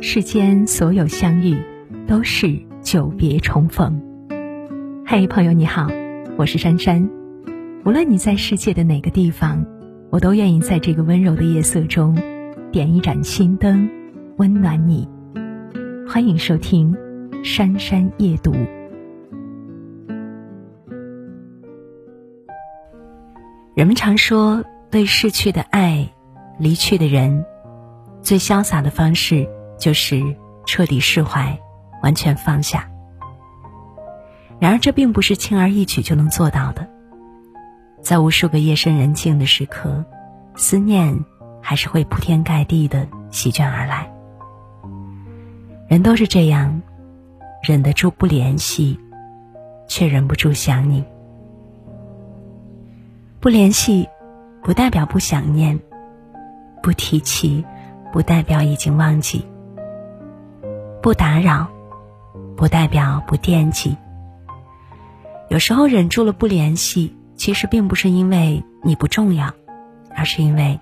世间所有相遇，都是久别重逢。嘿，朋友你好，我是珊珊。无论你在世界的哪个地方，我都愿意在这个温柔的夜色中，点一盏心灯，温暖你。欢迎收听《珊珊夜读》。人们常说，对逝去的爱、离去的人，最潇洒的方式就是彻底释怀，完全放下。然而，这并不是轻而易举就能做到的。在无数个夜深人静的时刻，思念还是会铺天盖地的席卷而来。人都是这样，忍得住不联系，却忍不住想你。不联系，不代表不想念；不提起，不代表已经忘记；不打扰，不代表不惦记。有时候忍住了不联系，其实并不是因为你不重要，而是因为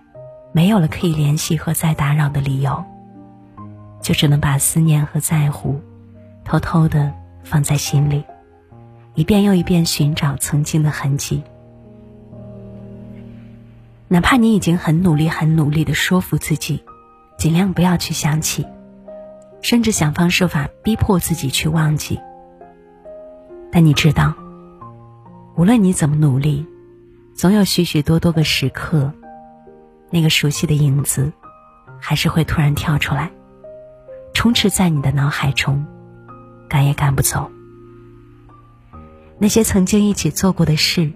没有了可以联系和再打扰的理由，就只能把思念和在乎偷偷的放在心里，一遍又一遍寻找曾经的痕迹。哪怕你已经很努力、很努力的说服自己，尽量不要去想起，甚至想方设法逼迫自己去忘记，但你知道，无论你怎么努力，总有许许多多个时刻，那个熟悉的影子，还是会突然跳出来，充斥在你的脑海中，赶也赶不走。那些曾经一起做过的事，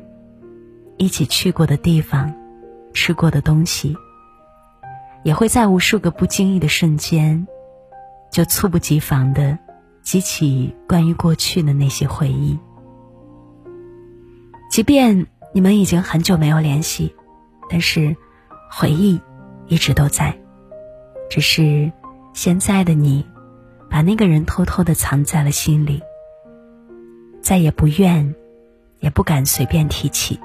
一起去过的地方。吃过的东西，也会在无数个不经意的瞬间，就猝不及防的激起关于过去的那些回忆。即便你们已经很久没有联系，但是回忆一直都在，只是现在的你，把那个人偷偷的藏在了心里，再也不愿，也不敢随便提起。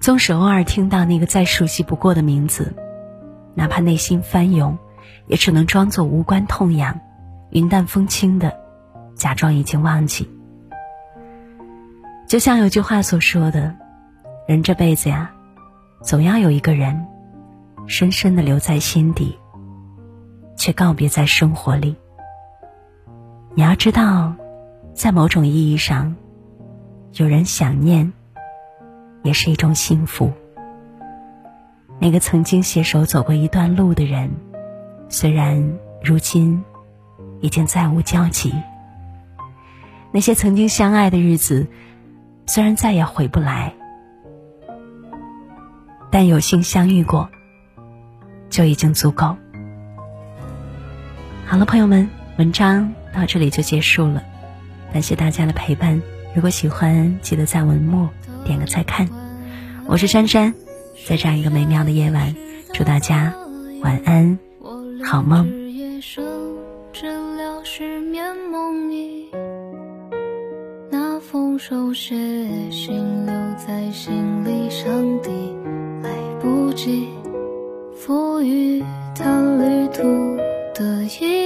纵使偶尔听到那个再熟悉不过的名字，哪怕内心翻涌，也只能装作无关痛痒，云淡风轻的，假装已经忘记。就像有句话所说的：“人这辈子呀，总要有一个人，深深的留在心底，却告别在生活里。”你要知道，在某种意义上，有人想念。也是一种幸福。那个曾经携手走过一段路的人，虽然如今已经再无交集；那些曾经相爱的日子，虽然再也回不来，但有幸相遇过，就已经足够。好了，朋友们，文章到这里就结束了，感谢大家的陪伴。如果喜欢，记得在文末。点个再看，我是珊珊，在这样一个美妙的夜晚，祝大家晚安，好梦。那封手写信留在行李，上帝来不及赋予它旅途的意义。